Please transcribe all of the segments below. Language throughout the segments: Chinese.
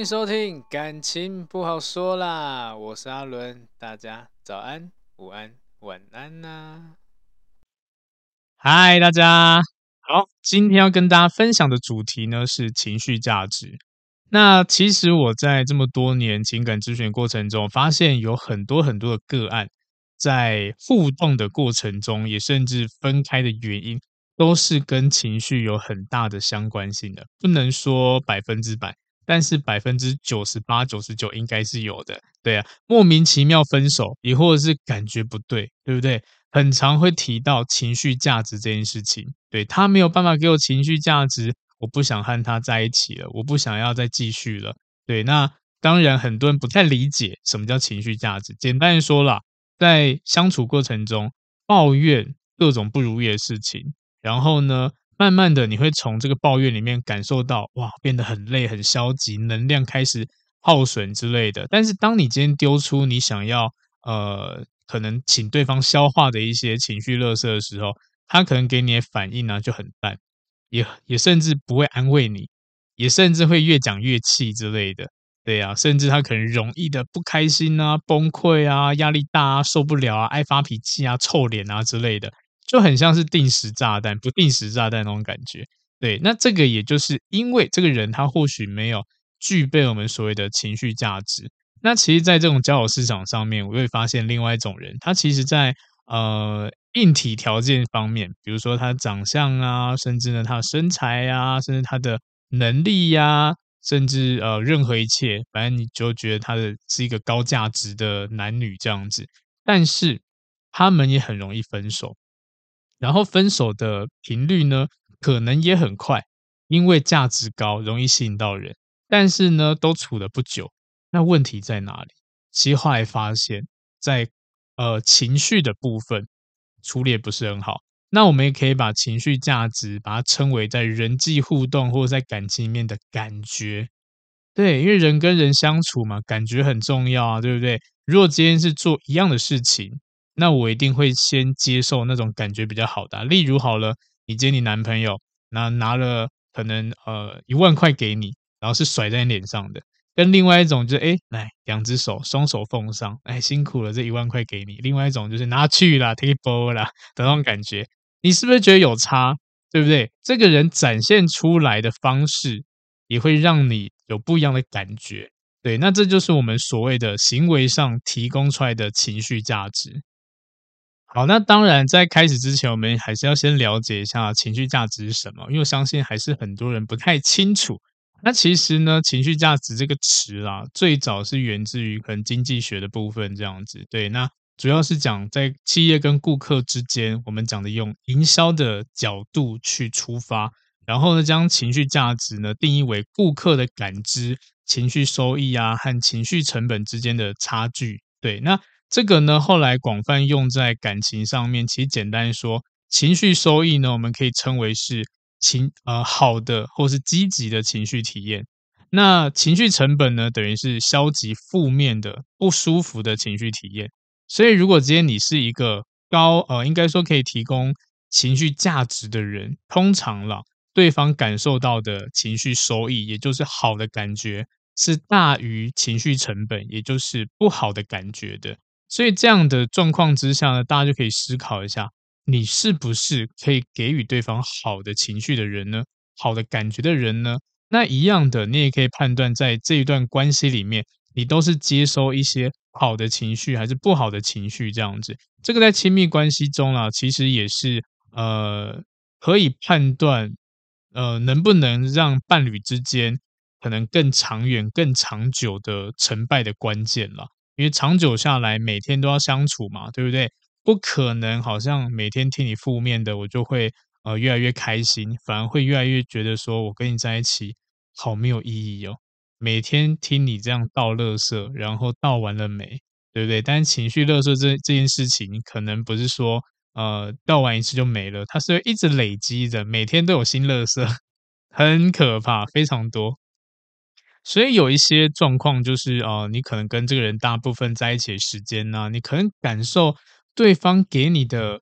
迎收听，感情不好说啦，我是阿伦，大家早安、午安、晚安呐、啊！嗨，大家好，今天要跟大家分享的主题呢是情绪价值。那其实我在这么多年情感咨询过程中，发现有很多很多的个案，在互动的过程中，也甚至分开的原因，都是跟情绪有很大的相关性的，不能说百分之百。但是百分之九十八、九十九应该是有的，对啊，莫名其妙分手，也或者是感觉不对，对不对？很常会提到情绪价值这件事情，对，他没有办法给我情绪价值，我不想和他在一起了，我不想要再继续了，对。那当然，很多人不太理解什么叫情绪价值。简单说啦，在相处过程中抱怨各种不如意的事情，然后呢，慢慢的，你会从这个抱怨里面感受到，哇，变得很累、很消极，能量开始耗损之类的。但是，当你今天丢出你想要，呃，可能请对方消化的一些情绪垃圾的时候，他可能给你的反应呢就很淡，也也甚至不会安慰你，也甚至会越讲越气之类的。对呀、啊，甚至他可能容易的不开心啊、崩溃啊、压力大啊、受不了啊、爱发脾气啊、臭脸啊之类的。就很像是定时炸弹，不定时炸弹那种感觉。对，那这个也就是因为这个人他或许没有具备我们所谓的情绪价值。那其实，在这种交友市场上面，我会发现另外一种人，他其实在呃硬体条件方面，比如说他长相啊，甚至呢他的身材啊，甚至他的能力呀、啊，甚至呃任何一切，反正你就觉得他的是一个高价值的男女这样子。但是他们也很容易分手。然后分手的频率呢，可能也很快，因为价值高，容易吸引到人。但是呢，都处了不久，那问题在哪里？其实后来发现，在呃情绪的部分处理也不是很好。那我们也可以把情绪价值，把它称为在人际互动或者在感情里面的感觉。对，因为人跟人相处嘛，感觉很重要啊，对不对？如果今天是做一样的事情。那我一定会先接受那种感觉比较好的，例如好了，你接你男朋友，那拿了可能呃一万块给你，然后是甩在你脸上的，跟另外一种就是哎，来两只手双手奉上，哎辛苦了这一万块给你，另外一种就是拿去啦，take it back 啦的那种感觉，你是不是觉得有差？对不对？这个人展现出来的方式也会让你有不一样的感觉，对，那这就是我们所谓的行为上提供出来的情绪价值。好，那当然，在开始之前，我们还是要先了解一下情绪价值是什么，因为我相信还是很多人不太清楚。那其实呢，情绪价值这个词啦，最早是源自于可能经济学的部分这样子。对，那主要是讲在企业跟顾客之间，我们讲的用营销的角度去出发，然后呢，将情绪价值呢定义为顾客的感知、情绪收益啊和情绪成本之间的差距。对，那。这个呢，后来广泛用在感情上面。其实简单说，情绪收益呢，我们可以称为是情呃好的或是积极的情绪体验。那情绪成本呢，等于是消极负面的不舒服的情绪体验。所以，如果今天你是一个高呃，应该说可以提供情绪价值的人，通常啦，对方感受到的情绪收益，也就是好的感觉，是大于情绪成本，也就是不好的感觉的。所以这样的状况之下呢，大家就可以思考一下，你是不是可以给予对方好的情绪的人呢？好的感觉的人呢？那一样的，你也可以判断在这一段关系里面，你都是接收一些好的情绪还是不好的情绪这样子。这个在亲密关系中啊，其实也是呃可以判断呃能不能让伴侣之间可能更长远、更长久的成败的关键了。因为长久下来，每天都要相处嘛，对不对？不可能好像每天听你负面的，我就会呃越来越开心，反而会越来越觉得说我跟你在一起好没有意义哦。每天听你这样倒垃圾，然后倒完了没，对不对？但是情绪垃圾这这件事情，可能不是说呃倒完一次就没了，它是会一直累积的，每天都有新垃圾，很可怕，非常多。所以有一些状况就是呃，你可能跟这个人大部分在一起的时间呢，你可能感受对方给你的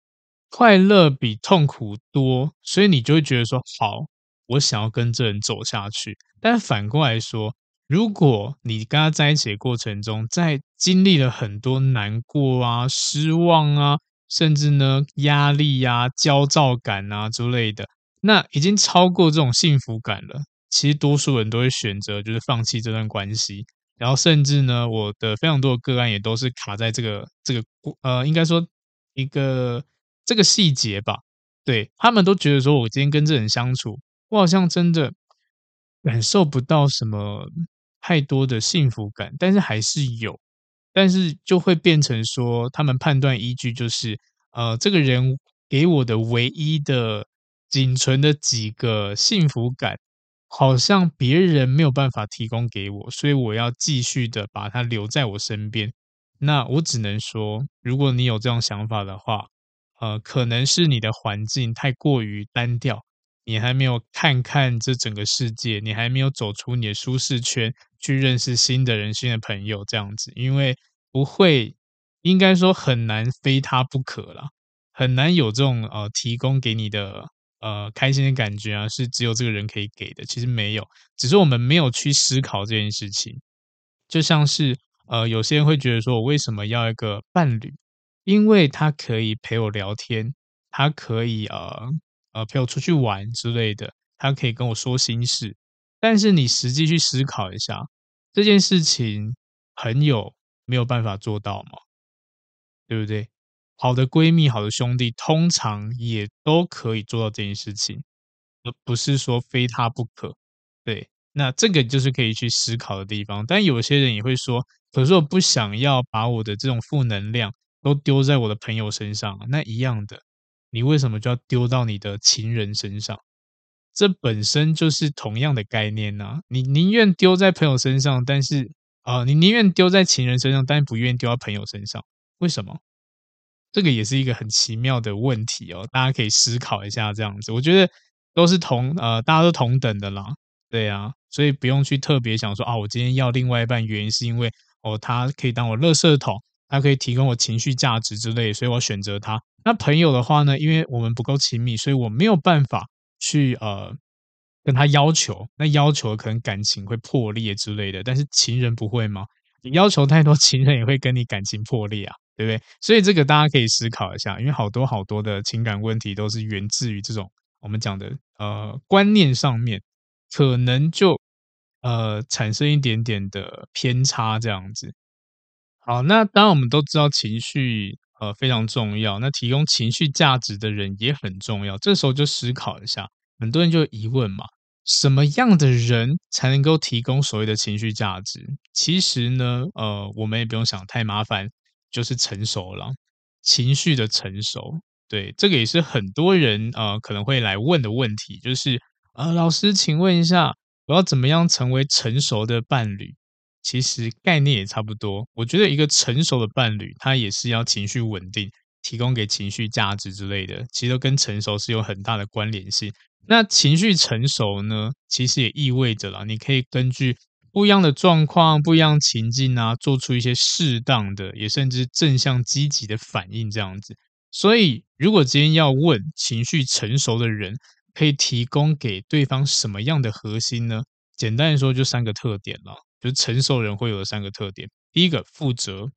快乐比痛苦多，所以你就会觉得说好，我想要跟这人走下去。但反过来说，如果你跟他在一起的过程中，在经历了很多难过啊、失望啊，甚至呢压力呀、焦躁感啊之类的，那已经超过这种幸福感了。其实多数人都会选择就是放弃这段关系，然后甚至呢，我的非常多的个案也都是卡在这个这个呃，应该说一个这个细节吧。对，他们都觉得说，我今天跟这人相处，我好像真的感受不到什么。太多的幸福感，但是还是有，但是就会变成说，他们判断依据就是，呃，这个人给我的唯一的仅存的几个幸福感，好像别人没有办法提供给我，所以我要继续的把他留在我身边。那我只能说，如果你有这种想法的话，呃，可能是你的环境太过于单调。你还没有看看这整个世界，你还没有走出你的舒适圈，去认识新的人、新的朋友，这样子，因为不会，应该说很难非他不可啦，很难有这种呃提供给你的呃开心的感觉啊，是只有这个人可以给的。其实没有，只是我们没有去思考这件事情。就像是呃，有些人会觉得说，我为什么要一个伴侣？因为他可以陪我聊天，他可以呃。呃，陪我出去玩之类的，他可以跟我说心事。但是你实际去思考一下，这件事情朋友没有办法做到吗？对不对？好的闺蜜、好的兄弟，通常也都可以做到这件事情，而不是说非他不可。对，那这个就是可以去思考的地方。但有些人也会说，可是我不想要把我的这种负能量都丢在我的朋友身上，那一样的。你为什么就要丢到你的情人身上？这本身就是同样的概念呢、啊。你宁愿丢在朋友身上，但是啊、你宁愿丢在情人身上，但不愿意丢到朋友身上，为什么？这个也是一个很奇妙的问题哦。大家可以思考一下，这样子，我觉得都是同呃，大家都同等的啦。对啊，所以不用去特别想说啊，我今天要另外一半，原因是因为哦，他可以当我垃圾桶。他可以提供我情绪价值之类，所以我选择他。那朋友的话呢？因为我们不够亲密，所以我没有办法去呃跟他要求。那要求可能感情会破裂之类的，但是情人不会吗？你要求太多，情人也会跟你感情破裂啊，对不对？所以这个大家可以思考一下，因为好多好多的情感问题都是源自于这种我们讲的呃观念上面，可能就呃产生一点点的偏差这样子。好，那当然我们都知道情绪呃非常重要，那提供情绪价值的人也很重要。这时候就思考一下，很多人就疑问嘛，什么样的人才能够提供所谓的情绪价值？其实呢，呃，我们也不用想太麻烦，就是成熟了，情绪的成熟。对，这个也是很多人呃可能会来问的问题，就是呃，老师，请问一下，我要怎么样成为成熟的伴侣？其实概念也差不多，我觉得一个成熟的伴侣，他也是要情绪稳定，提供给情绪价值之类的，其实跟成熟是有很大的关联性。那情绪成熟呢，其实也意味着啦，你可以根据不一样的状况、不一样情境啊，做出一些适当的，也甚至正向积极的反应，这样子。所以，如果今天要问情绪成熟的人，可以提供给对方什么样的核心呢？简单来说，就三个特点了。就是成熟人会有的三个特点：第一个，负责、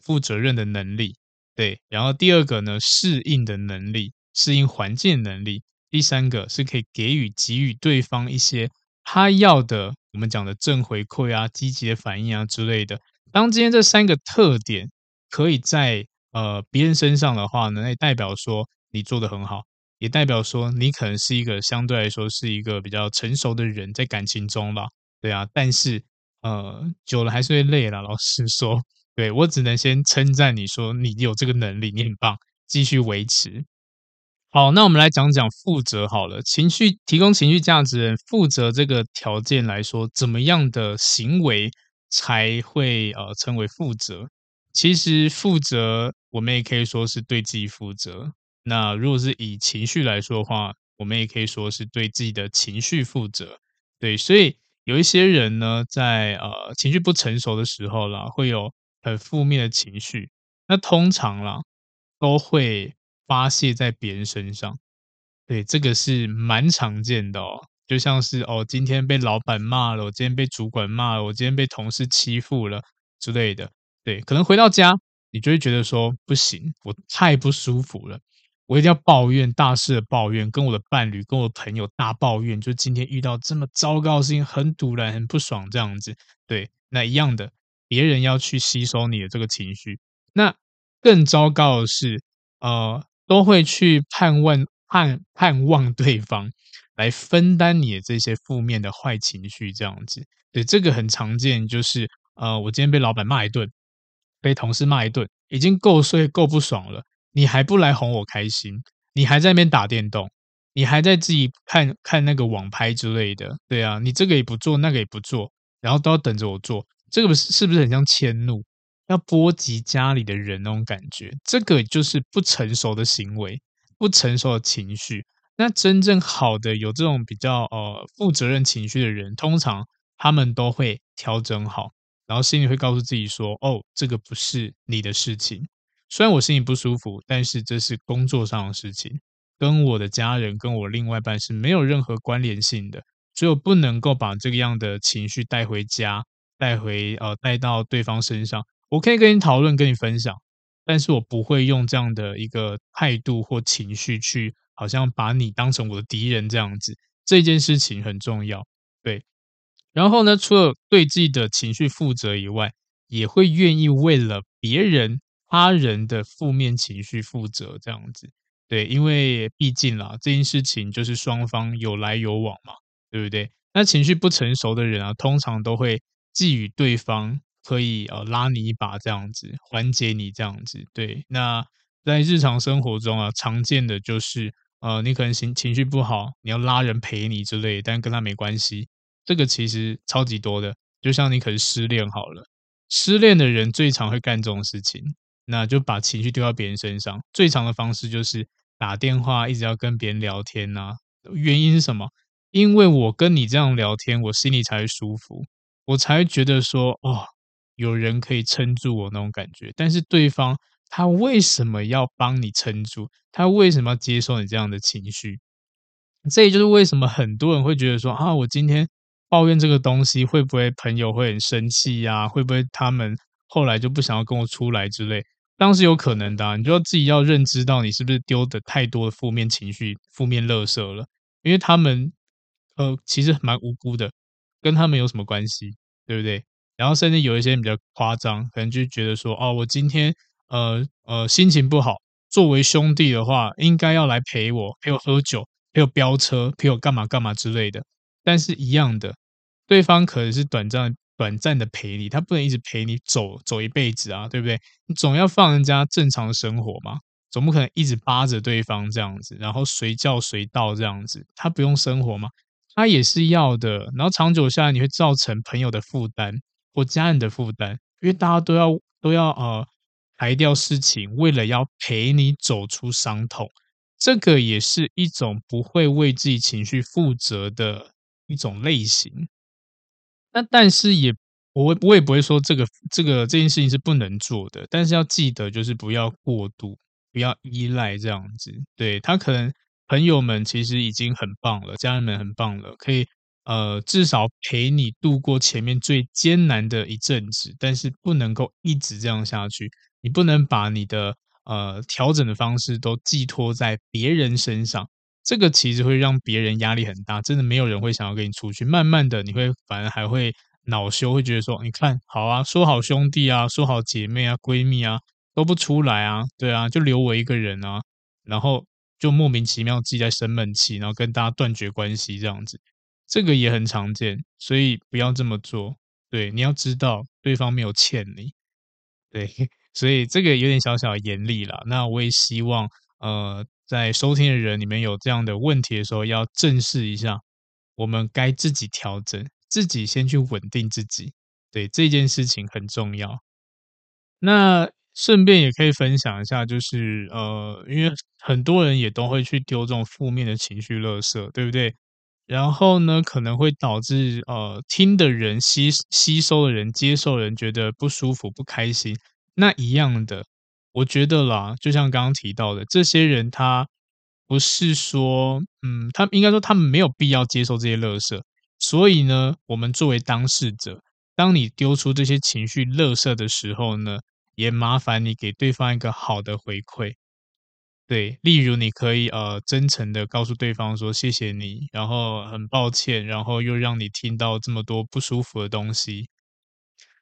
负责任的能力，对；然后第二个呢，适应的能力，适应环境的能力；第三个是可以给予、给予对方一些他要的我们讲的正回馈啊、积极的反应啊之类的。当今天这三个特点可以在呃别人身上的话呢，那也代表说你做得很好，也代表说你可能是一个相对来说是一个比较成熟的人，在感情中吧，对啊。但是呃久了还是会累了，老实说，对，我只能先称赞你说你有这个能力，你很棒，继续维持。好，那我们来讲讲负责好了。情绪提供情绪价值人负责这个条件来说，怎么样的行为才会呃称为负责？其实负责我们也可以说是对自己负责。那如果是以情绪来说的话，我们也可以说是对自己的情绪负责。对，所以有一些人呢，在呃情绪不成熟的时候啦，会有很负面的情绪。那通常啦，都会。发泄在别人身上，对，这个是蛮常见的哦。就像是哦，今天被老板骂了，我今天被主管骂了，我今天被同事欺负了之类的。对，可能回到家，你就会觉得说不行，我太不舒服了，我一定要抱怨，大肆的抱怨，跟我的伴侣、跟我的朋友大抱怨，就今天遇到这么糟糕的事情，很堵然，很不爽这样子。对，那一样的，别人要去吸收你的这个情绪。那更糟糕的是，呃。都会去盼望盼盼望对方来分担你的这些负面的坏情绪，这样子，对，这个很常见，就是呃，我今天被老板骂一顿，被同事骂一顿，已经够睡够不爽了，你还不来哄我开心，你还在那边打电动，你还在自己看看那个网拍之类的，对啊，你这个也不做，那个也不做，然后都要等着我做，这个是是不是很像迁怒？要波及家里的人那种感觉，这个就是不成熟的行为，不成熟的情绪。那真正好的有这种比较呃负责任情绪的人，通常他们都会调整好，然后心里会告诉自己说：“哦，这个不是你的事情。虽然我心里不舒服，但是这是工作上的事情，跟我的家人、跟我另外一半是没有任何关联性的，所以我不能够把这个样的情绪带回家，带回呃带到对方身上。”我可以跟你讨论，跟你分享，但是我不会用这样的一个态度或情绪去，好像把你当成我的敌人这样子。这件事情很重要，对。然后呢，除了对自己的情绪负责以外，也会愿意为了别人、他人的负面情绪负责这样子，对。因为毕竟啦，这件事情就是双方有来有往嘛，对不对？那情绪不成熟的人啊，通常都会寄予对方。可以呃拉你一把这样子，缓解你这样子。对，那在日常生活中啊，常见的就是呃，你可能情情绪不好，你要拉人陪你之类，但跟他没关系。这个其实超级多的，就像你可能失恋好了，失恋的人最常会干这种事情，那就把情绪丢到别人身上。最常的方式就是打电话，一直要跟别人聊天呐、原因是什么？因为我跟你这样聊天，我心里才会舒服，我才觉得说哦。有人可以撑住我那种感觉，但是对方他为什么要帮你撑住？他为什么要接受你这样的情绪？这也就是为什么很多人会觉得说啊，我今天抱怨这个东西，会不会朋友会很生气呀？会不会他们后来就不想要跟我出来之类？当时有可能的，你就要自己要认知到你是不是丢的太多的负面情绪、负面垃圾了，因为他们呃其实蛮无辜的，跟他们有什么关系？对不对？然后甚至有一些比较夸张，可能就觉得说，哦，我今天呃呃心情不好，作为兄弟的话，应该要来陪我，陪我喝酒，陪我飙车，陪我干嘛干嘛之类的。但是，一样的，对方可能是短暂短暂的陪你，他不能一直陪你走走一辈子啊，对不对？你总要放人家正常的生活嘛，总不可能一直扒着对方这样子，然后随叫随到这样子，他不用生活吗？他也是要的。然后长久下来，你会造成朋友的负担。或家人的负担，因为大家都要都要呃排掉事情，为了要陪你走出伤痛，这个也是一种不会为自己情绪负责的一种类型。那但是也我我也不会说这个这个这件事情是不能做的，但是要记得就是不要过度，不要依赖这样子。对，他可能朋友们其实已经很棒了，家人们很棒了，可以。呃，至少陪你度过前面最艰难的一阵子，但是不能够一直这样下去。你不能把你的呃调整的方式都寄托在别人身上，这个其实会让别人压力很大，真的没有人会想要跟你出去。慢慢的，你会反而还会恼羞，会觉得说，你看好啊，说好兄弟啊，说好姐妹啊，闺蜜啊，都不出来啊，对啊，就留我一个人啊，然后就莫名其妙自己在生闷气，然后跟大家断绝关系这样子，这个也很常见，所以不要这么做。对，你要知道对方没有欠你，对，所以这个有点小小严厉啦。那我也希望，呃。在收听的人，你们有这样的问题的时候，要正视一下，我们该自己调整，自己先去稳定自己，对，这件事情很重要。那顺便也可以分享一下，就是呃，因为很多人也都会去丢这种负面的情绪垃圾，对不对？然后呢，可能会导致呃，听的人吸吸收的人、接受的人觉得不舒服、不开心，那一样的。我觉得啦，就像刚刚提到的，这些人他不是说，嗯，他应该说他们没有必要接受这些垃圾。所以呢，我们作为当事者，当你丢出这些情绪垃圾的时候呢，也麻烦你给对方一个好的回馈。对，例如你可以呃真诚的告诉对方说谢谢你，然后很抱歉，然后又让你听到这么多不舒服的东西。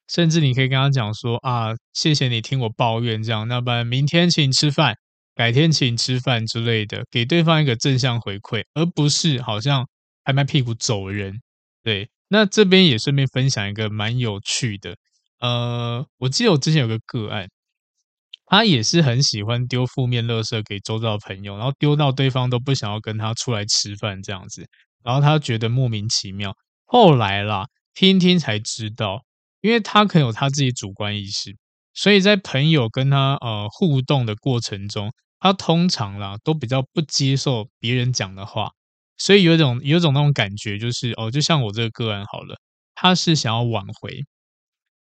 甚至你可以跟他讲说啊，谢谢你听我抱怨这样，那不然明天请你吃饭，改天请你吃饭之类的，给对方一个正向回馈，而不是好像拍拍屁股走人。对，那这边也顺便分享一个蛮有趣的，呃，我记得我之前有个个案，他也是很喜欢丢负面垃圾给周遭的朋友，然后丢到对方都不想要跟他出来吃饭这样子，然后他觉得莫名其妙，后来啦，听听才知道。因为他可能有他自己主观意识，所以在朋友跟他呃互动的过程中，他通常啦都比较不接受别人讲的话，所以有一种有一种那种感觉，就是哦，就像我这个个案好了，他是想要挽回，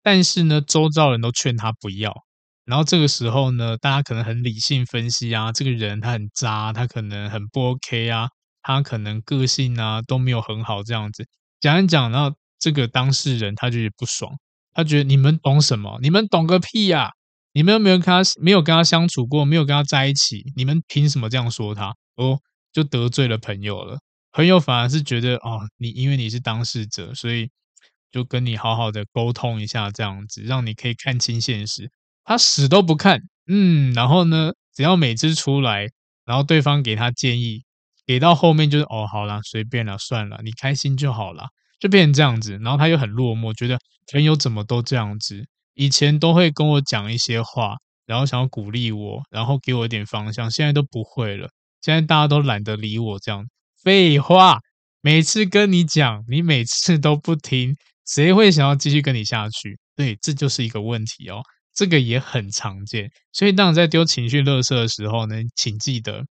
但是呢，周遭人都劝他不要，然后这个时候呢，大家可能很理性分析啊，这个人他很渣，他可能很不 OK 啊，他可能个性啊都没有很好这样子，讲一讲，然后这个当事人他就不爽。他觉得你们懂什么？你们懂个屁呀！你们有没有跟他没有跟他相处过，没有跟他在一起，你们凭什么这样说他？哦，就得罪了朋友了。朋友反而是觉得哦，你因为你是当事者，所以就跟你好好的沟通一下，这样子让你可以看清现实。他死都不看，嗯，然后呢，只要每次出来，然后对方给他建议，给到后面就是哦，好啦，随便啦，算了，你开心就好啦。就变成这样子，然后他又很落寞，觉得朋友怎么都这样子。以前都会跟我讲一些话，然后想要鼓励我，然后给我一点方向，现在都不会了。现在大家都懒得理我，这样。废话，每次跟你讲，你每次都不听，谁会想要继续跟你下去？对，这就是一个问题哦。这个也很常见。所以当你在丢情绪垃圾的时候呢，请记得，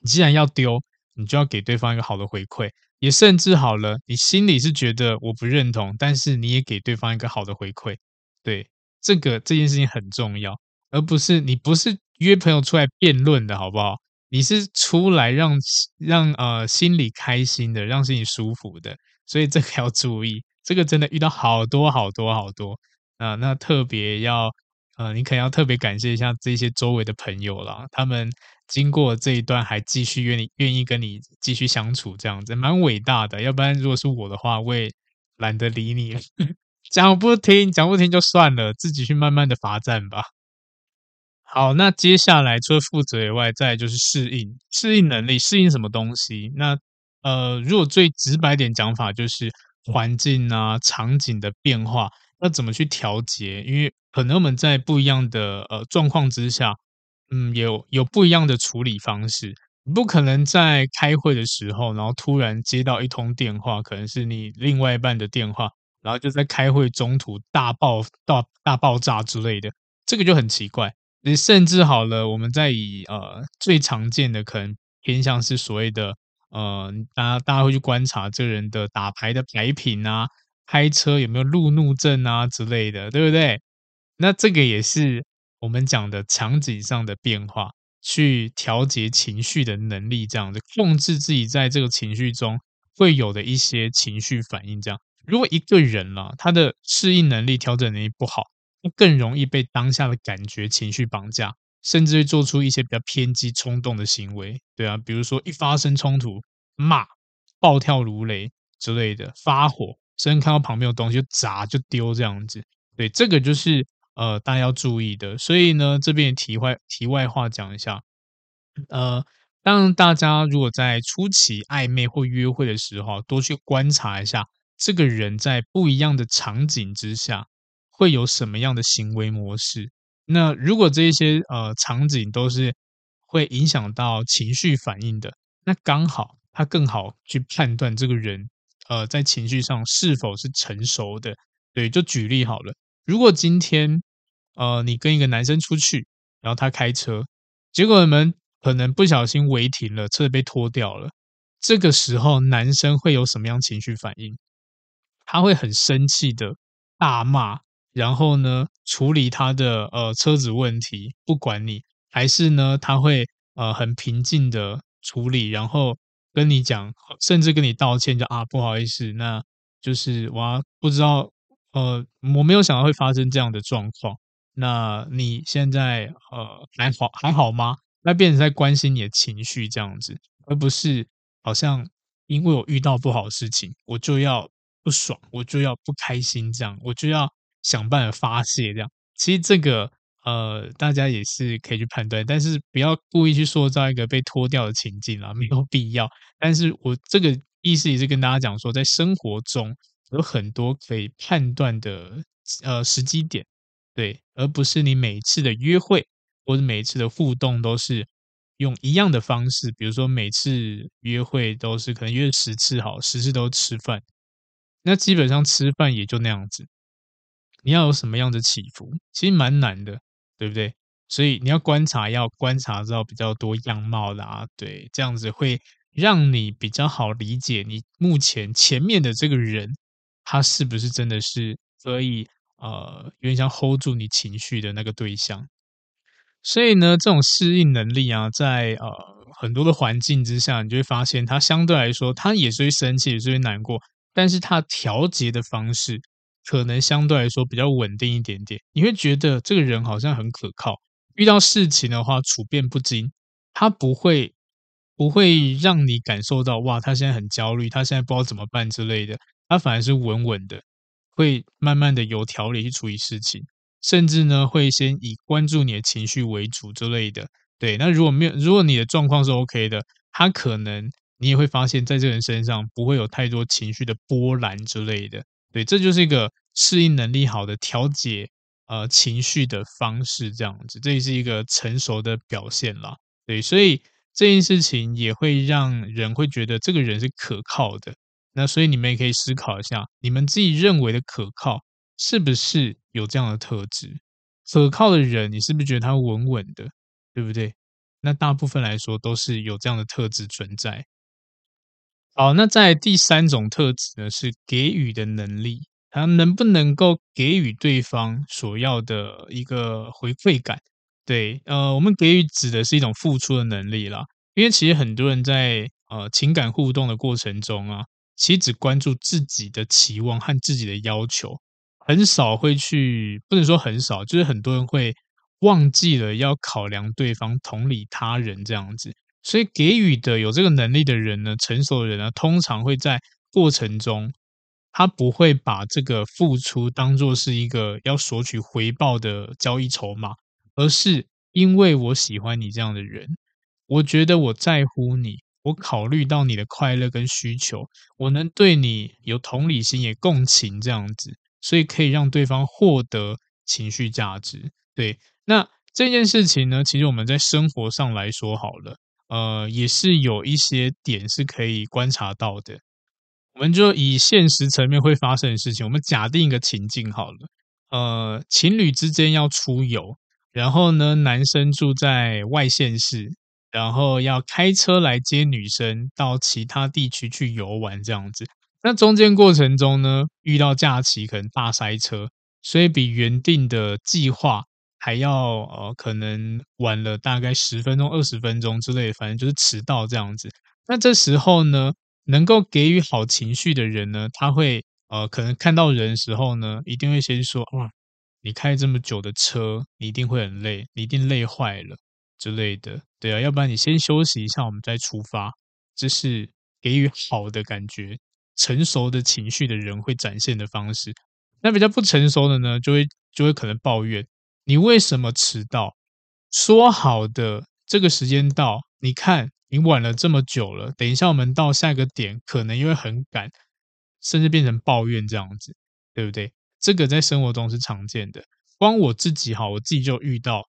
你既然要丢，你就要给对方一个好的回馈。也甚至好了，你心里是觉得我不认同，但是你也给对方一个好的回馈，对，这个这件事情很重要，而不是你不是约朋友出来辩论的好不好？你是出来让让呃心里开心的，让心里舒服的，所以这个要注意，这个真的遇到好多好多好多啊、那特别要呃，你可能要特别感谢一下这些周围的朋友啦，他们。经过这一段，还继续愿意愿意跟你继续相处，这样子蛮伟大的。要不然，如果是我的话，我也懒得理你了，讲不听，讲不听就算了，自己去慢慢的罚站吧。好，那接下来除了负责以外，再就是适应，适应能力，适应什么东西？那呃，如果最直白点讲法，就是环境啊、场景的变化，要怎么去调节？因为可能我们在不一样的呃状况之下。嗯，有有不一样的处理方式，不可能在开会的时候，然后突然接到一通电话，可能是你另外一半的电话，然后就在开会中途大爆大大爆炸之类的，这个就很奇怪。你甚至好了，我们在以呃最常见的可能偏向是所谓的呃，大家大家会去观察这个人的打牌的牌品啊，开车有没有路怒症啊之类的，对不对？那这个也是。我们讲的场景上的变化，去调节情绪的能力，这样子控制自己在这个情绪中会有的一些情绪反应。这样，如果一个人啦，他的适应能力、调整能力不好，更容易被当下的感觉、情绪绑架，甚至会做出一些比较偏激、冲动的行为，对啊，比如说一发生冲突骂、暴跳如雷之类的，发火，甚至看到旁边有东西就砸就丢这样子，对，这个就是呃大家要注意的。所以呢，这边题外题外话讲一下，呃，当大家如果在初期暧昧或约会的时候，多去观察一下这个人在不一样的场景之下会有什么样的行为模式。那如果这些呃场景都是会影响到情绪反应的，那刚好他更好去判断这个人呃在情绪上是否是成熟的。对，就举例好了，如果今天呃你跟一个男生出去，然后他开车，结果你们可能不小心违停了，车子被拖掉了，这个时候男生会有什么样情绪反应？他会很生气的大骂。然后呢，处理他的呃车子问题，不管你，还是呢，他会呃很平静的处理，然后跟你讲，甚至跟你道歉，就啊不好意思，那就是我不知道，呃我没有想到会发生这样的状况。那你现在呃还好还好吗？那变成在关心你的情绪这样子，而不是好像因为我遇到不好的事情，我就要不爽，我就要不开心，这样我就要。想办法发泄，这样其实这个呃，大家也是可以去判断，但是不要故意去塑造一个被脱掉的情境啊，没有必要。但是我这个意思也是跟大家讲说，在生活中有很多可以判断的呃时机点，对，而不是你每次的约会或者每次的互动都是用一样的方式，比如说每次约会都是可能约十次好，十次都吃饭，那基本上吃饭也就那样子。你要有什么样的起伏，其实蛮难的，对不对？所以你要观察，要观察到比较多样貌的啊，对，这样子会让你比较好理解你目前前面的这个人，他是不是真的是可以呃，有点像 hold 住你情绪的那个对象。所以呢，这种适应能力啊，在呃很多的环境之下，你就会发现，他相对来说，他也是会生气，也是会难过，但是他调节的方式。可能相对来说比较稳定一点点，你会觉得这个人好像很可靠。遇到事情的话，处变不惊，他不会不会让你感受到哇，他现在很焦虑，他现在不知道怎么办之类的。他反而是稳稳的，会慢慢的有条理去处理事情，甚至呢会先以关注你的情绪为主之类的。对，那如果没有，如果你的状况是 OK 的，他可能你也会发现，在这个人身上不会有太多情绪的波澜之类的。对，这就是一个适应能力好的调节呃情绪的方式，这样子，这也是一个成熟的表现啦。对，所以这件事情也会让人会觉得这个人是可靠的。那所以你们也可以思考一下，你们自己认为的可靠是不是有这样的特质？可靠的人，你是不是觉得他稳稳的，对不对？那大部分来说都是有这样的特质存在。好，那在第三种特质呢，是给予的能力。他能不能够给予对方所要的一个回馈感？对，呃，我们给予指的是一种付出的能力啦。因为其实很多人在呃情感互动的过程中啊，其实只关注自己的期望和自己的要求，很少会去，不能说很少，就是很多人会忘记了要考量对方，同理他人这样子。所以，给予的有这个能力的人呢，成熟的人呢，通常会在过程中，他不会把这个付出当做是一个要索取回报的交易筹码，而是因为我喜欢你这样的人，我觉得我在乎你，我考虑到你的快乐跟需求，我能对你有同理心也共情这样子，所以可以让对方获得情绪价值。对，那这件事情呢，其实我们在生活上来说好了。呃，也是有一些点是可以观察到的。我们就以现实层面会发生的事情，我们假定一个情境好了。呃，情侣之间要出游，然后呢，男生住在外县市，然后要开车来接女生到其他地区去游玩，这样子。那中间过程中呢，遇到假期可能大塞车，所以比原定的计划。还要呃，可能晚了大概十分钟、二十分钟之类，反正就是迟到这样子。那这时候呢，能够给予好情绪的人呢，他会呃，可能看到人的时候呢，一定会先说：“哇，你开这么久的车，你一定会很累，你一定累坏了之类的，对啊，要不然你先休息一下，我们再出发，这是给予好的感觉、成熟的情绪的人会展现的方式。那比较不成熟的呢，就会就会可能抱怨，你为什么迟到？说好的这个时间到，你看你晚了这么久了，等一下我们到下一个点，可能又会很赶，甚至变成抱怨这样子，对不对？这个在生活中是常见的。光我自己哈，我自己就遇到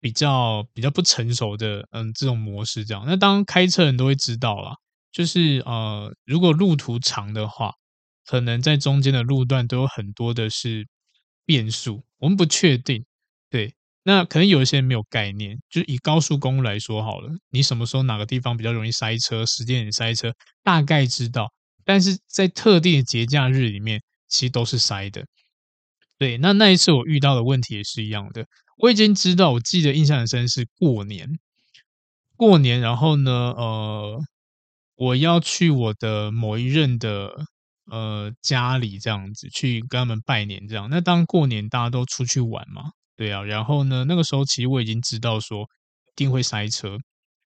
比较比较不成熟的嗯这种模式这样。那当开车人都会知道啦，就是呃，如果路途长的话，可能在中间的路段都有很多的是变数，我们不确定。对，那可能有一些人没有概念，就以高速公路来说好了，你什么时候哪个地方比较容易塞车，时间点塞车，大概知道。但是在特定的节假日里面，其实都是塞的。对，那那一次我遇到的问题也是一样的。我已经知道，我记得印象很深是过年，过年，然后呢，呃，我要去我的某一任的呃家里这样子去跟他们拜年，这样。那当过年大家都出去玩嘛，对啊。然后呢，那个时候其实我已经知道说一定会塞车，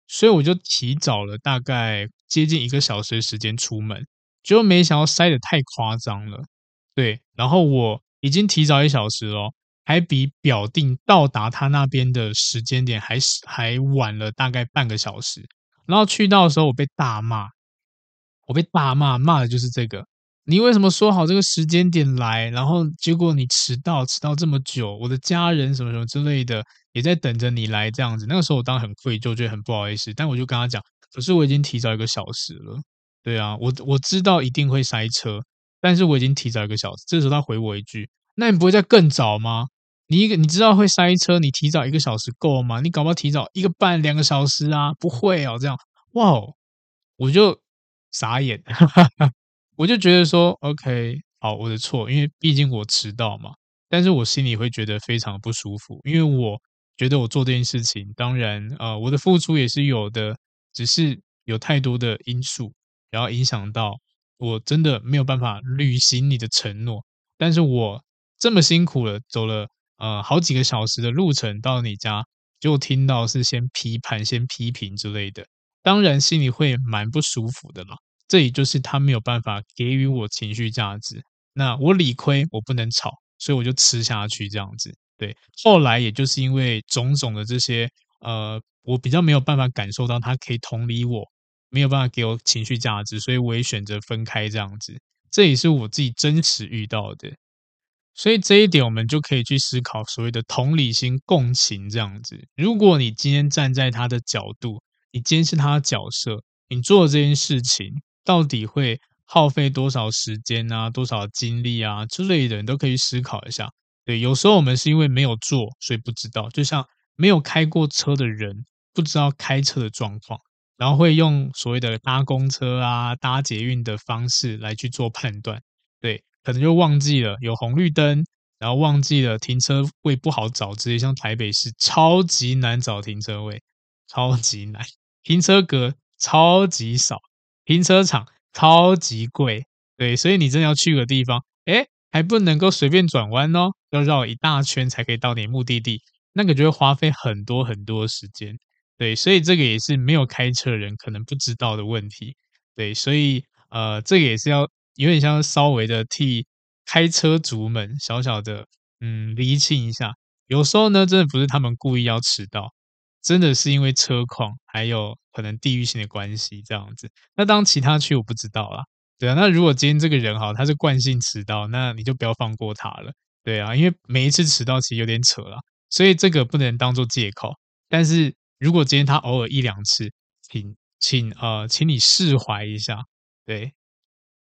所以我就提早了大概接近一个小时的时间出门，结果没想到塞得太夸张了，对。然后我。已经提早一小时了，还比表定到达他那边的时间点还是还晚了大概半个小时。然后去到的时候，我被大骂，我被大骂，骂的就是这个：你为什么说好这个时间点来，然后结果你迟到，迟到这么久，我的家人什么什么之类的也在等着你来这样子。那个时候我当然很愧疚，觉得很不好意思，但我就跟他讲，可是我已经提早一个小时了。对啊，我我知道一定会塞车。但是我已经提早一个小时，这时候他回我一句：“那你不会再更早吗？你一个你知道会塞车，你提早一个小时够吗？你搞不好提早一个半两个小时啊？不会哦，这样哇哦，我就傻眼，我就觉得说，OK，好，我的错，因为毕竟我迟到嘛。但是我心里会觉得非常不舒服，因为我觉得我做这件事情，当然呃，我的付出也是有的，只是有太多的因素，然后影响到。我真的没有办法履行你的承诺，但是我这么辛苦了，走了呃好几个小时的路程到你家，就听到是先批判、先批评之类的，当然心里会蛮不舒服的啦。这也就是他没有办法给予我情绪价值，那我理亏，我不能吵，所以我就吃下去这样子。对，后来也就是因为种种的这些呃，我比较没有办法感受到他可以同理我。没有办法给我情绪价值，所以我也选择分开这样子。这也是我自己真实遇到的，所以这一点我们就可以去思考所谓的同理心、共情这样子。如果你今天站在他的角度，你今天是他的角色，你做这件事情到底会耗费多少时间啊、多少精力啊之类的，你都可以思考一下。对，有时候我们是因为没有做，所以不知道。就像没有开过车的人，不知道开车的状况。然后会用所谓的搭公车啊、搭捷运的方式来去做判断，对，可能就忘记了有红绿灯，然后忘记了停车位不好找，直接像台北市超级难找停车位，超级难，停车格超级少，停车场超级贵，对，所以你真的要去个地方，诶，还不能够随便转弯哦，要绕一大圈才可以到你目的地，那个就会花费很多很多时间。对，所以这个也是没有开车人可能不知道的问题。对，所以呃，这个也是要有点像稍微的替开车族们小小的嗯厘清一下。有时候呢，真的不是他们故意要迟到，真的是因为车况还有可能地域性的关系这样子。那当其他区我不知道啦。对啊，那如果今天这个人哈，他是惯性迟到，那你就不要放过他了。对啊，因为每一次迟到其实有点扯啦，所以这个不能当做借口。但是。如果今天他偶尔一两次，请请呃，请你释怀一下，对，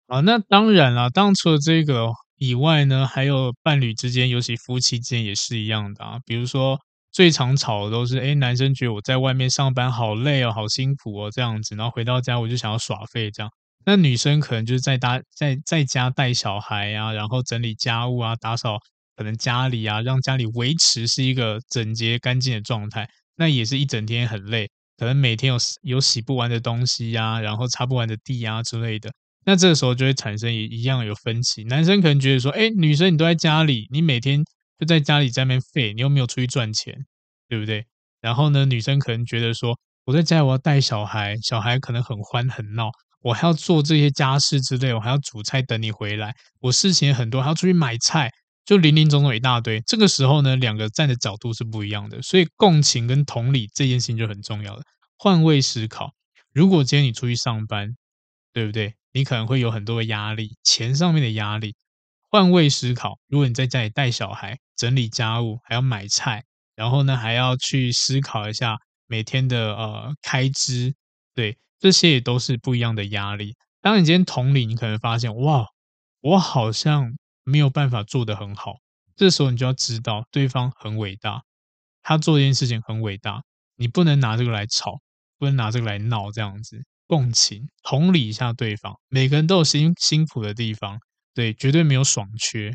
啊，那当然了，当除了这个以外呢，还有伴侣之间，尤其夫妻之间也是一样的啊。比如说，最常吵的都是，诶，男生觉得我在外面上班好累哦，好辛苦哦，这样子，然后回到家我就想要耍废这样。那女生可能就是在家在在家带小孩啊，然后整理家务啊，打扫可能家里啊，让家里维持是一个整洁干净的状态。那也是一整天很累，可能每天有有洗不完的东西呀、啊，然后擦不完的地啊之类的。那这个时候就会产生一一样有分歧。男生可能觉得说，哎，女生你都在家里，你每天就在家里在那边废，你又没有出去赚钱，对不对？然后呢，女生可能觉得说，我在家里我要带小孩，小孩可能很欢很闹，我还要做这些家事之类，我还要煮菜等你回来，我事情很多，还要出去买菜，就林林总总一大堆。这个时候呢，两个站的角度是不一样的，所以共情跟同理这件事情就很重要了。换位思考，如果今天你出去上班，对不对？你可能会有很多的压力，钱上面的压力。换位思考，如果你在家里带小孩、整理家务，还要买菜，然后呢，还要去思考一下每天的呃开支，对，这些也都是不一样的压力。当你今天同理，你可能发现，哇，我好像没有办法做得很好。这时候你就要知道，对方很伟大，他做一件事情很伟大，你不能拿这个来吵，不能拿这个来闹，这样子。共情、同理一下对方，每个人都有辛辛苦的地方。对，绝对没有爽缺，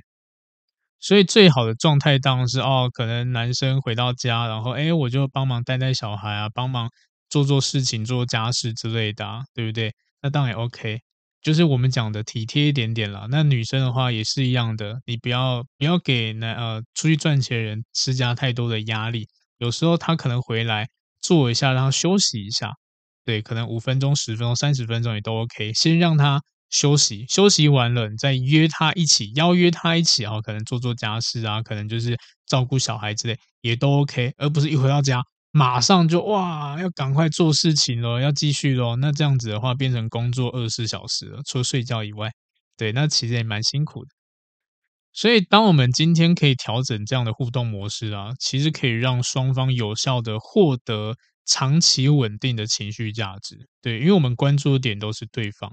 所以最好的状态当然是哦，可能男生回到家，然后哎，我就帮忙带带小孩啊，帮忙做做事情、做家事之类的啊，对不对？那当然 OK，就是我们讲的体贴一点点啦。那女生的话也是一样的，你不要不要给男呃出去赚钱的人施加太多的压力。有时候他可能回来坐一下，然后休息一下，对，可能五分钟、十分钟、三十分钟也都 OK，先让他。休息，休息完了，你再约他一起，邀约他一起啊，可能做做家事啊，可能就是照顾小孩之类，也都 OK，而不是一回到家马上就哇，要赶快做事情咯，要继续咯。那这样子的话，变成工作二十四小时了，除了睡觉以外，对，那其实也蛮辛苦的。所以，当我们今天可以调整这样的互动模式啊，其实可以让双方有效的获得长期稳定的情绪价值。对，因为我们关注的点都是对方。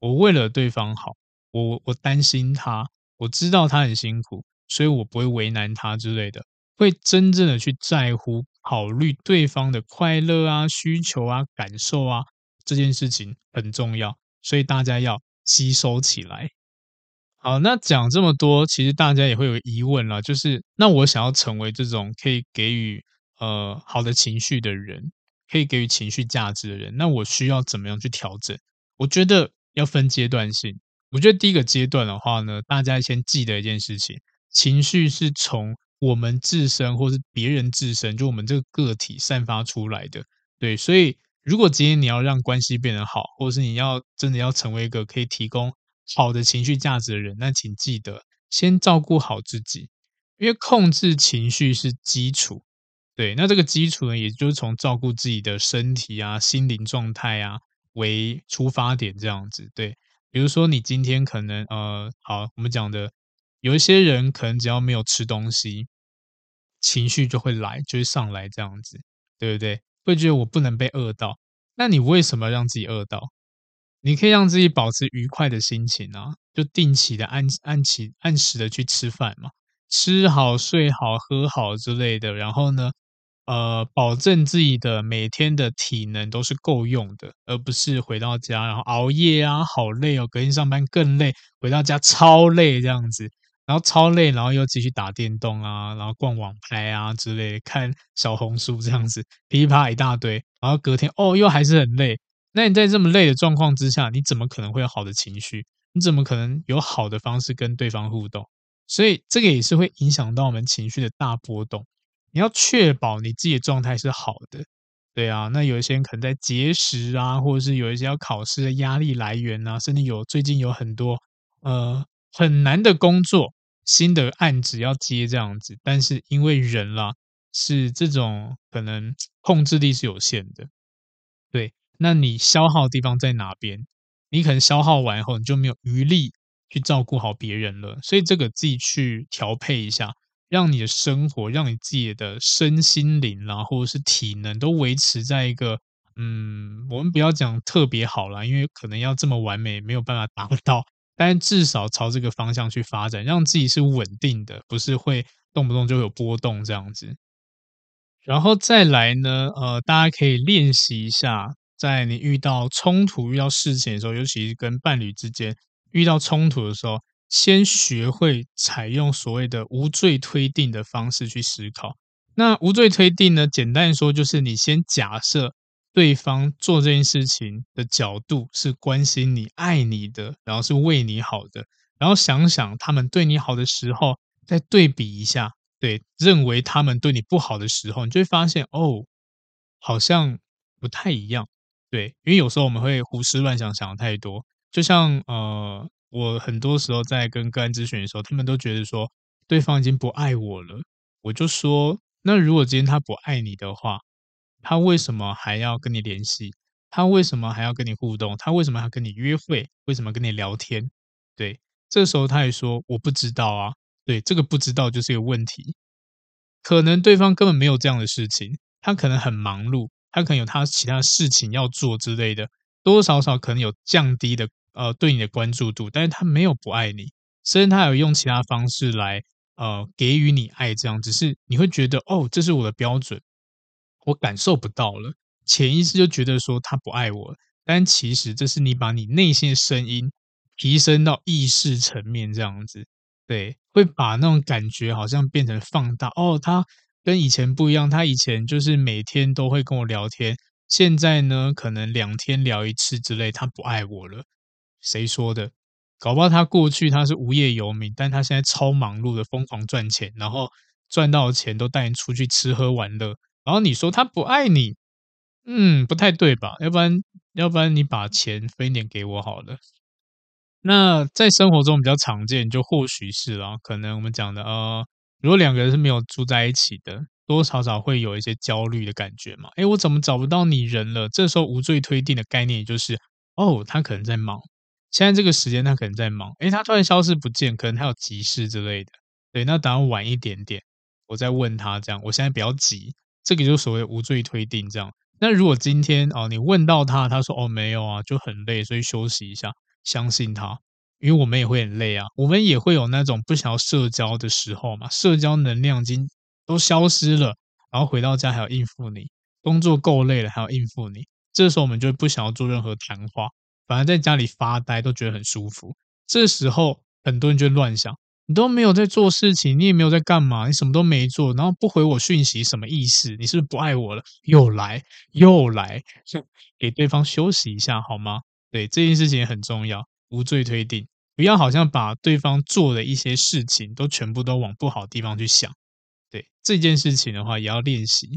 我为了对方好，我我担心他，我知道他很辛苦，所以我不会为难他之类的，会真正的去在乎、考虑对方的快乐啊、需求啊、感受啊，这件事情很重要，所以大家要吸收起来。好，那讲这么多，其实大家也会有疑问啦，就是那我想要成为这种可以给予呃好的情绪的人，可以给予情绪价值的人，那我需要怎么样去调整？我觉得。要分阶段性，我觉得第一个阶段的话呢，大家先记得一件事情：情绪是从我们自身或是别人自身，就我们这个个体散发出来的。对，所以如果今天你要让关系变得好，或者是你要真的要成为一个可以提供好的情绪价值的人，那请记得先照顾好自己，因为控制情绪是基础。对，那这个基础呢，也就是从照顾自己的身体啊、心灵状态啊。为出发点这样子，对，比如说你今天可能呃，好，我们讲的有一些人可能只要没有吃东西，情绪就会来，就会上来这样子，对不对？会觉得我不能被饿到，那你为什么让自己饿到？你可以让自己保持愉快的心情啊，就定期的按按期按时的去吃饭嘛，吃好睡好喝好之类的，然后呢，呃，保证自己的每天的体能都是够用的，而不是回到家然后熬夜啊，好累哦，隔天上班更累，回到家超累这样子，然后超累，然后又继续打电动啊，然后逛网拍啊之类，看小红书这样子，噼啪一大堆，然后隔天哦又还是很累。那你在这么累的状况之下，你怎么可能会有好的情绪？你怎么可能有好的方式跟对方互动？所以这个也是会影响到我们情绪的大波动。你要确保你自己的状态是好的，对啊。那有一些人可能在节食啊，或者是有一些要考试的压力来源啊，甚至有最近有很多呃很难的工作，新的案子要接这样子。但是因为人啦，是这种可能控制力是有限的，对。那你消耗的地方在哪边？你可能消耗完后，你就没有余力去照顾好别人了。所以这个自己去调配一下。让你的生活，让你自己的身心灵啦，或者是体能都维持在一个，嗯，我们不要讲特别好啦，因为可能要这么完美没有办法达到，但至少朝这个方向去发展，让自己是稳定的，不是会动不动就有波动这样子。然后再来呢，呃，大家可以练习一下，在你遇到冲突、遇到事情的时候，尤其是跟伴侣之间遇到冲突的时候。先学会采用所谓的无罪推定的方式去思考。那无罪推定呢？简单说就是你先假设对方做这件事情的角度是关心你、爱你的，然后是为你好的，然后想想他们对你好的时候，再对比一下对，认为他们对你不好的时候，你就会发现哦，好像不太一样。对，因为有时候我们会胡思乱想，想的太多。就像呃，我很多时候在跟个案咨询的时候，他们都觉得说对方已经不爱我了。我就说，那如果今天他不爱你的话，他为什么还要跟你联系？他为什么还要跟你互动？他为什么还要跟你约会？为什么跟你聊天？对，这时候他也说我不知道啊。对，这个不知道就是一个问题。可能对方根本没有这样的事情，他可能很忙碌，他可能有他其他事情要做之类的，多多少少可能有降低的呃对你的关注度，但是他没有不爱你，甚至他有用其他方式来呃给予你爱，这样只是你会觉得哦，这是我的标准，我感受不到了，潜意识就觉得说他不爱我，但其实这是你把你内心的声音提升到意识层面这样子。对，会把那种感觉好像变成放大哦。他跟以前不一样，他以前就是每天都会跟我聊天，现在呢，可能两天聊一次之类。他不爱我了，谁说的？搞不好他过去他是无业游民，但他现在超忙碌的疯狂赚钱，然后赚到的钱都带你出去吃喝玩乐。然后你说他不爱你，嗯，不太对吧？要不然，要不然你把钱分一点给我好了。那在生活中比较常见，就或许是啦，可能我们讲的呃，如果两个人是没有住在一起的，多多少少会有一些焦虑的感觉嘛。诶，我怎么找不到你人了？这时候无罪推定的概念就是，哦，他可能在忙，现在这个时间他可能在忙。诶，他突然消失不见，可能他有急事之类的。对，那等到晚一点点，我再问他这样。我现在比较急，这个就所谓无罪推定这样。那如果今天哦，你问到他，他说哦没有啊，就很累，所以休息一下。相信他，因为我们也会很累啊，我们也会有那种不想要社交的时候嘛，社交能量已经都消失了，然后回到家还要应付你，工作够累了还要应付你，这时候我们就不想要做任何谈话，反而在家里发呆都觉得很舒服。这时候很多人就乱想，你都没有在做事情，你也没有在干嘛，你什么都没做，然后不回我讯息，什么意思？你是不是不爱我了？又来又来，给对方休息一下好吗？对，这件事情也很重要，无罪推定，不要好像把对方做的一些事情都全部都往不好地方去想。对，这件事情的话，也要练习。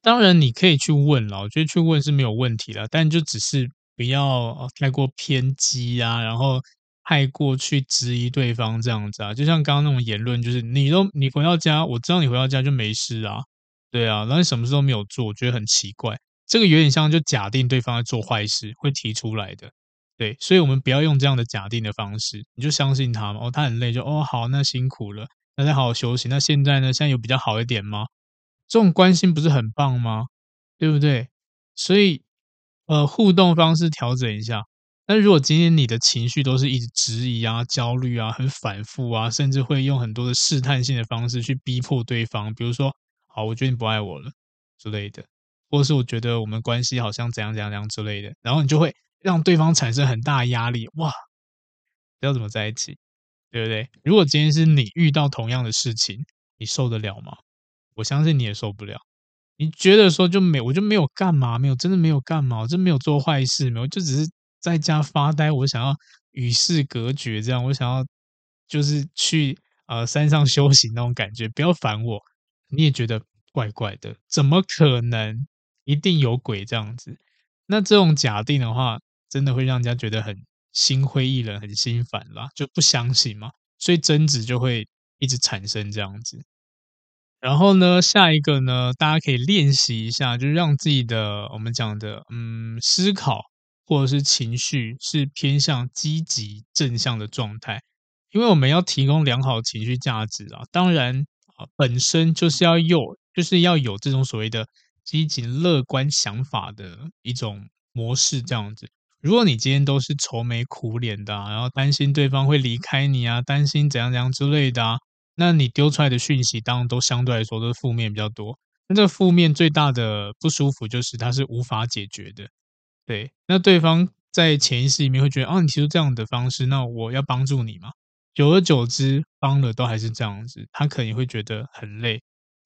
当然，你可以去问了，我觉得去问是没有问题了，但就只是不要太过偏激啊，然后太过去质疑对方这样子啊。就像刚刚那种言论，就是你都你回到家，我知道你回到家就没事啊，对啊，然后你什么事都没有做，我觉得很奇怪。这个有点像，就假定对方在做坏事会提出来的，对，所以我们不要用这样的假定的方式，你就相信他嘛。哦，他很累，就哦好，那辛苦了，那再好好休息。那现在呢？现在有比较好一点吗？这种关心不是很棒吗？对不对？所以，呃，互动方式调整一下。那如果今天你的情绪都是一直质疑啊、焦虑啊、很反复啊，甚至会用很多的试探性的方式去逼迫对方，比如说，好，我觉得你不爱我了之类的。或是我觉得我们关系好像怎样怎样怎样之类的，然后你就会让对方产生很大压力，哇，要怎么在一起，对不对？如果今天是你遇到同样的事情，你受得了吗？我相信你也受不了。你觉得说就没，我就没有干嘛，没有真的没有干嘛，我真没有做坏事，没有，就只是在家发呆。我想要与世隔绝，这样我想要就是去呃山上修行那种感觉，不要烦我。你也觉得怪怪的，怎么可能？一定有鬼这样子，那这种假定的话，真的会让人家觉得很心灰意冷、很心烦啦，就不相信嘛，所以争执就会一直产生这样子。然后呢，下一个呢，大家可以练习一下，就是让自己的我们讲的嗯思考或者是情绪是偏向积极正向的状态，因为我们要提供良好的情绪价值啊，当然啊本身就是要有，就是要有这种所谓的。积极乐观想法的一种模式，这样子。如果你今天都是愁眉苦脸的，然后担心对方会离开你啊，担心怎样怎样之类的啊，那你丢出来的讯息当然都相对来说都是负面比较多。那这个负面最大的不舒服就是它是无法解决的。对，那对方在潜意识里面会觉得，哦，你提出这样的方式，那我要帮助你嘛？久而久之，帮了都还是这样子，他可能会觉得很累。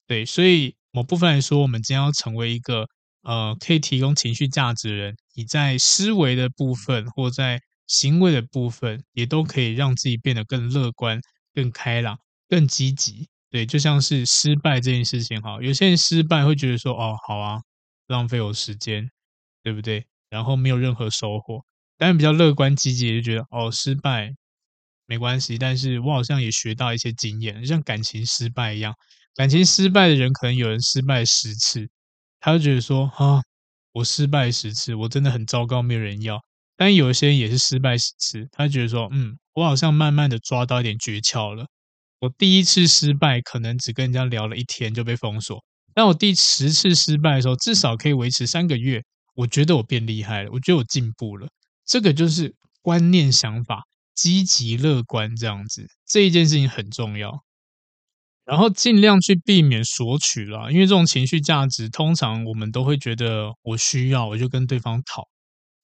对，所以。某部分来说，我们将要成为一个呃，可以提供情绪价值的人。你在思维的部分，或在行为的部分，也都可以让自己变得更乐观、更开朗、更积极。对，就像是失败这件事情哈，有些人失败会觉得说哦，好啊，浪费我时间，对不对？然后没有任何收获。当然比较乐观积极，就觉得哦，失败没关系，但是我好像也学到一些经验，就像感情失败一样，感情失败的人可能有人失败十次，他就觉得说啊，我失败十次，我真的很糟糕，没有人要。但有些人也是失败十次，他就觉得说，嗯，我好像慢慢的抓到一点诀窍了。我第一次失败可能只跟人家聊了一天就被封锁，但我第十次失败的时候，至少可以维持三个月。我觉得我变厉害了，我觉得我进步了。这个就是观念想法，积极乐观这样子，这一件事情很重要。然后尽量去避免索取啦，因为这种情绪价值，通常我们都会觉得我需要，我就跟对方讨。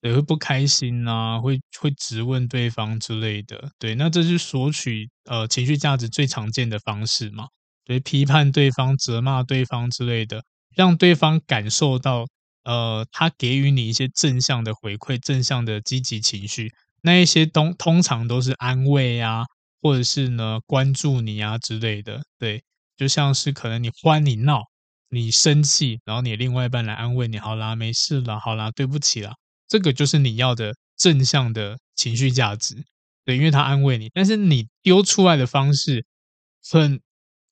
也，会不开心啊，会会质问对方之类的。对，那这是索取呃情绪价值最常见的方式嘛？对，批判对方、责骂对方之类的，让对方感受到呃他给予你一些正向的回馈、正向的积极情绪。那一些通通常都是安慰啊，或者是呢关注你啊之类的。对，就像是可能你欢你闹、你生气，然后你另外一半来安慰你，好啦，没事了，好啦，对不起啦。这个就是你要的正向的情绪价值，对，因为他安慰你，但是你丢出来的方式很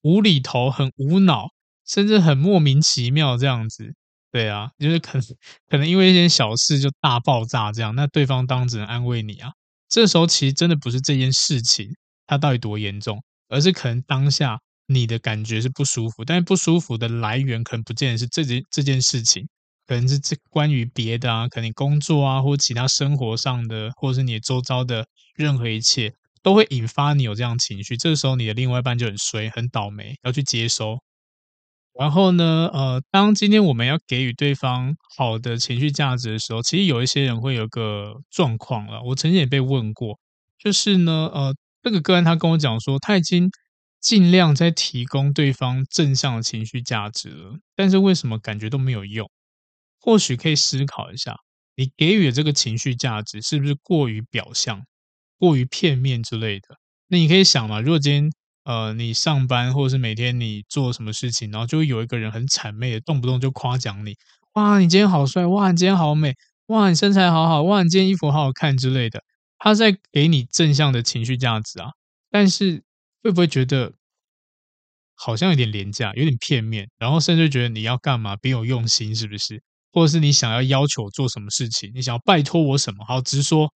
无厘头、很无脑，甚至很莫名其妙这样子，对啊，就是可能可能因为一件小事就大爆炸这样，那对方当然只能安慰你啊。这时候其实真的不是这件事情它到底多严重，而是可能当下你的感觉是不舒服，但是不舒服的来源可能不见得是这件这件事情。可能是这关于别的啊，可能工作啊，或其他生活上的，或者是你周遭的任何一切，都会引发你有这样情绪。这个时候，你的另外一半就很衰，很倒霉，要去接收。然后呢，呃，当今天我们要给予对方好的情绪价值的时候，其实有一些人会有个状况了。我曾经也被问过，就是呢，呃，这个个案他跟我讲说，他已经尽量在提供对方正向的情绪价值了，但是为什么感觉都没有用？或许可以思考一下，你给予的这个情绪价值是不是过于表象、过于片面之类的？那你可以想嘛，如果今天呃你上班或者是每天你做什么事情，然后就会有一个人很谄媚的，动不动就夸奖你，哇，你今天好帅，哇，你今天好美，哇，你身材好好，哇，你今天衣服好好看之类的，他在给你正向的情绪价值啊，但是会不会觉得好像有点廉价、有点片面，然后甚至觉得你要干嘛别有用心，是不是？或者是你想要要求做什么事情，你想要拜托我什么，好直说，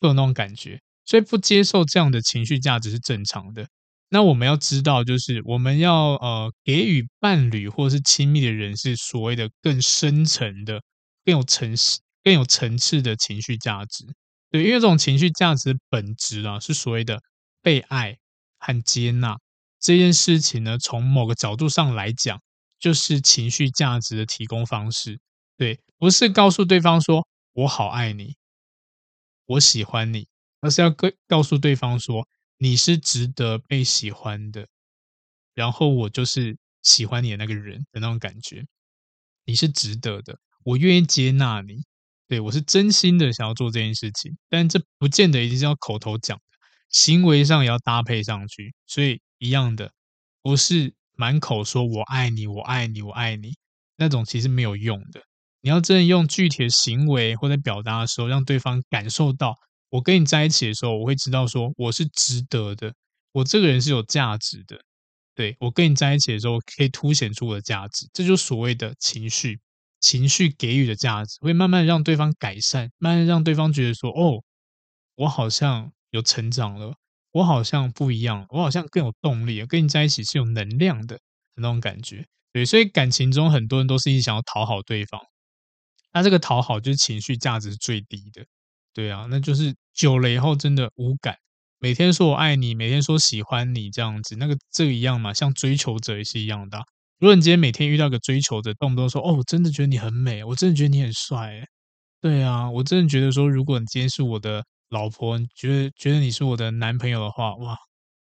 会有那种感觉，所以不接受这样的情绪价值是正常的。那我们要知道，就是我们要呃给予伴侣或者是亲密的人是所谓的更深层的、更有层次、更有层次的情绪价值。对，因为这种情绪价值的本质啊，是所谓的被爱和接纳这件事情呢，从某个角度上来讲，就是情绪价值的提供方式。对，不是告诉对方说“我好爱你，我喜欢你”，而是要告告诉对方说“你是值得被喜欢的”，然后我就是喜欢你的那个人的那种感觉，你是值得的，我愿意接纳你，对，我是真心的想要做这件事情，但这不见得一定是要口头讲的，行为上也要搭配上去，所以一样的，不是满口说我爱你，我爱你，我爱你，那种其实没有用的。你要真的用具体的行为或者表达的时候，让对方感受到，我跟你在一起的时候，我会知道说我是值得的，我这个人是有价值的。对，我跟你在一起的时候，可以凸显出我的价值，这就所谓的情绪，情绪给予的价值，会慢慢让对方改善，慢慢让对方觉得说，哦，我好像有成长了，我好像不一样，我好像更有动力，跟你在一起是有能量的那种感觉。对，所以感情中很多人都是一想要讨好对方。那这个讨好就是情绪价值最低的，对啊，那就是久了以后真的无感，每天说我爱你，每天说喜欢你这样子，那个这个一样嘛，像追求者也是一样的。如果你今天每天遇到个追求者，动不动说哦，我真的觉得你很美，我真的觉得你很帅，对啊，我真的觉得说，如果你今天是我的老婆，你觉得觉得你是我的男朋友的话，哇，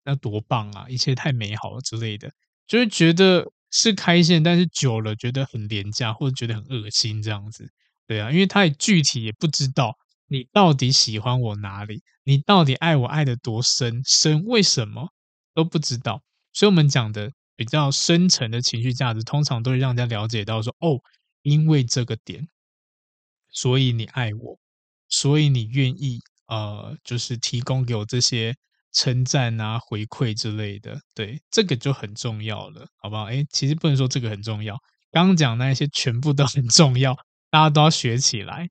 那多棒啊，一切太美好了之类的，就会觉得。是开心，但是久了觉得很廉价，或者觉得很恶心这样子，对啊，因为他也具体也不知道你到底喜欢我哪里，你到底爱我爱得多深深，为什么都不知道。所以我们讲的比较深层的情绪价值，通常都会让人家了解到说，哦，因为这个点，所以你爱我，所以你愿意呃，就是提供给我这些称赞啊、回馈之类的。对，这个就很重要了，好不好？诶，其实不能说这个很重要，刚刚讲那些全部都很重要，大家都要学起来。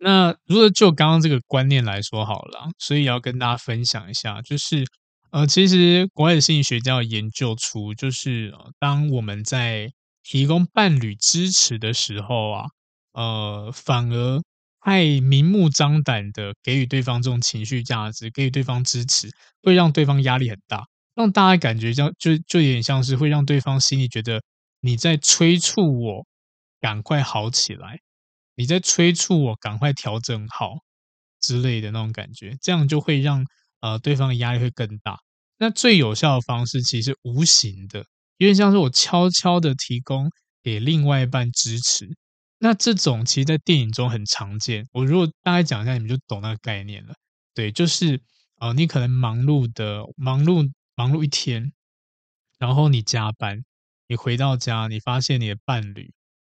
那如果就刚刚这个观念来说好了，所以要跟大家分享一下，就是呃，其实国外的心理学家研究出，就是当我们在提供伴侣支持的时候啊，呃，反而太明目张胆的给予对方这种情绪价值，给予对方支持，会让对方压力很大，让大家感觉像就就有点像是会让对方心里觉得你在催促我赶快好起来。你在催促我赶快调整好之类的那种感觉，这样就会让呃对方的压力会更大。那最有效的方式其实无形的，有点像是我悄悄的提供给另外一半支持。那这种其实，在电影中很常见。我如果大概讲一下，你们就懂那个概念了。对，就是呃，你可能忙碌的忙碌忙碌一天，然后你加班，你回到家，你发现你的伴侣。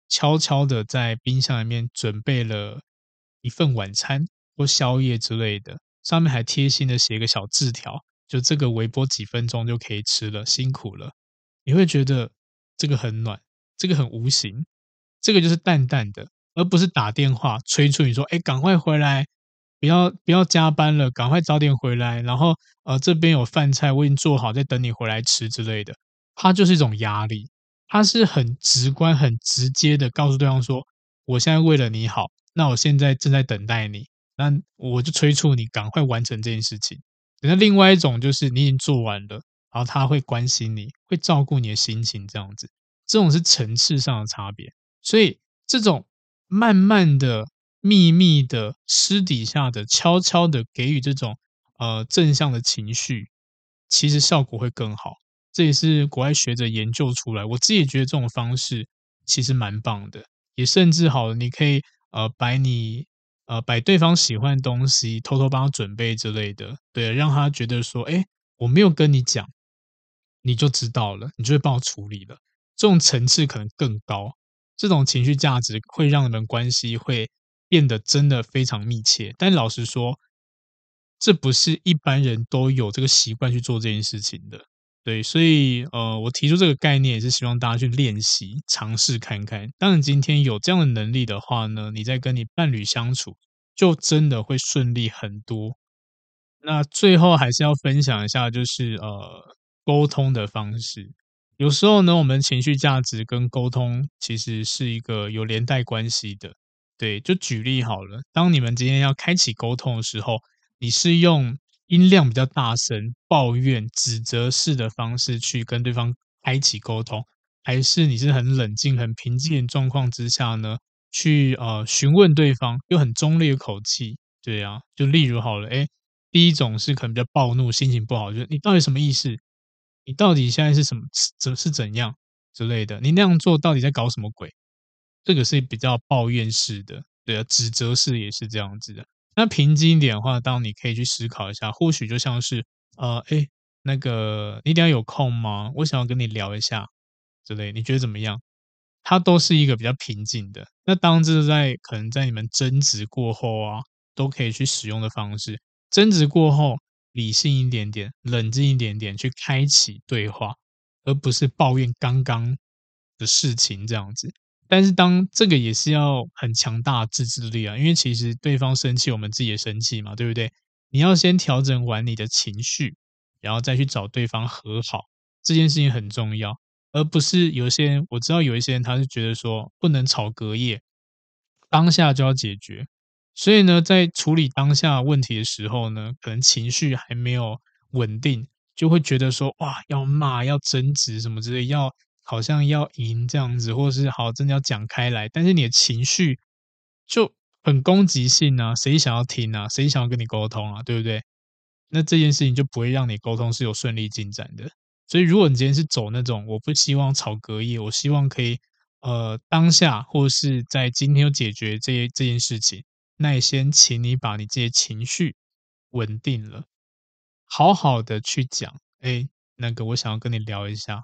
悄悄的在冰箱里面准备了一份晚餐或宵夜之类的，上面还贴心的写一个小字条，就这个微波几分钟就可以吃了，辛苦了。你会觉得这个很暖，这个很无形，这个就是淡淡的，而不是打电话催促你说：“哎，赶快回来，不要不要加班了，赶快早点回来。”然后呃，这边有饭菜，我已经做好，在等你回来吃之类的，它就是一种压力。它是很直观、很直接的告诉对方说：“我现在为了你好，那我现在正在等待你，那我就催促你赶快完成这件事情。”那另外一种就是你已经做完了，然后他会关心你，会照顾你的心情，这样子，这种是层次上的差别。所以这种慢慢的、秘密的、私底下的、悄悄的给予这种呃正向的情绪，其实效果会更好。这也是国外学者研究出来，我自己也觉得这种方式其实蛮棒的，也甚至好了，你可以呃摆你呃摆对方喜欢的东西，偷偷帮他准备之类的，对，让他觉得说，哎，我没有跟你讲，你就知道了，你就会帮我处理了，这种层次可能更高，这种情绪价值会让你们关系会变得真的非常密切。但老实说，这不是一般人都有这个习惯去做这件事情的。对，所以呃，我提出这个概念也是希望大家去练习、尝试看看。当你今天有这样的能力的话呢，你在跟你伴侣相处，就真的会顺利很多。那最后还是要分享一下，就是呃，沟通的方式。有时候呢，我们情绪价值跟沟通其实是一个有连带关系的。对，就举例好了，当你们今天要开启沟通的时候，你是用。音量比较大声，抱怨、指责式的方式去跟对方开启沟通，还是你是很冷静、很平静的状况之下呢？去呃询问对方，又很中立的口气，对啊，就例如好了，诶，第一种是可能比较暴怒、心情不好，就是你到底什么意思？你到底现在是什么怎是怎样之类的？你那样做到底在搞什么鬼？这个是比较抱怨式的，对啊，指责式也是这样子的。那平静一点的话，当你可以去思考一下，或许就像是，呃，哎，那个你等下有空吗？我想要跟你聊一下之类，你觉得怎么样？它都是一个比较平静的。那当这是在可能在你们争执过后啊，都可以去使用的方式。争执过后，理性一点点，冷静一点点，去开启对话，而不是抱怨刚刚的事情这样子。但是，当这个也是要很强大自制力啊，因为其实对方生气，我们自己也生气嘛，对不对？你要先调整完你的情绪，然后再去找对方和好，这件事情很重要，而不是有些人，我知道有一些人他是觉得说不能吵隔夜，当下就要解决，所以呢，在处理当下问题的时候呢，可能情绪还没有稳定，就会觉得说哇，要骂，要争执什么之类，要。好像要赢这样子，或是好真的要讲开来，但是你的情绪就很攻击性啊，谁想要听啊？谁想要跟你沟通啊？对不对？那这件事情就不会让你沟通是有顺利进展的。所以，如果你今天是走那种我不希望吵隔夜，我希望可以呃当下或是在今天就解决这这件事情，那也先请你把你这些情绪稳定了，好好的去讲。哎，那个我想要跟你聊一下。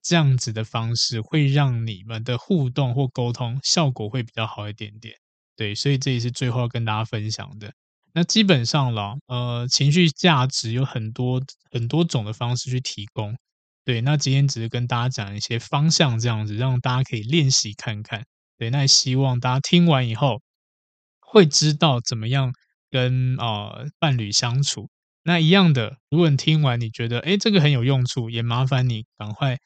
这样子的方式会让你们的互动或沟通效果会比较好一点点。对，所以这也是最后要跟大家分享的。那基本上了，呃，情绪价值有很多很多种的方式去提供。对，那今天只是跟大家讲一些方向，这样子让大家可以练习看看。对，那也希望大家听完以后会知道怎么样跟呃伴侣相处。那一样的，如果你听完你觉得诶这个很有用处，也麻烦你赶快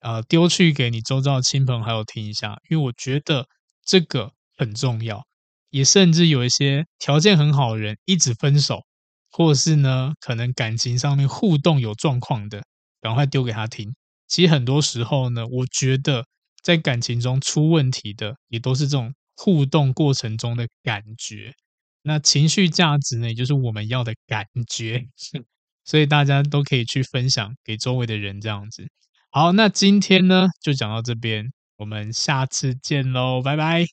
呃丢去给你周遭的亲朋好友听一下，因为我觉得这个很重要。也甚至有一些条件很好的人一直分手，或是呢可能感情上面互动有状况的。赶快丢给他听。其实很多时候呢，我觉得在感情中出问题的，也都是这种互动过程中的感觉。那情绪价值呢，也就是我们要的感觉。所以大家都可以去分享给周围的人，这样子。好，那今天呢就讲到这边，我们下次见喽，拜拜。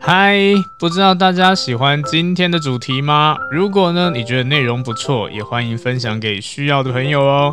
嗨，不知道大家喜欢今天的主题吗？如果呢，你觉得内容不错，也欢迎分享给需要的朋友哦。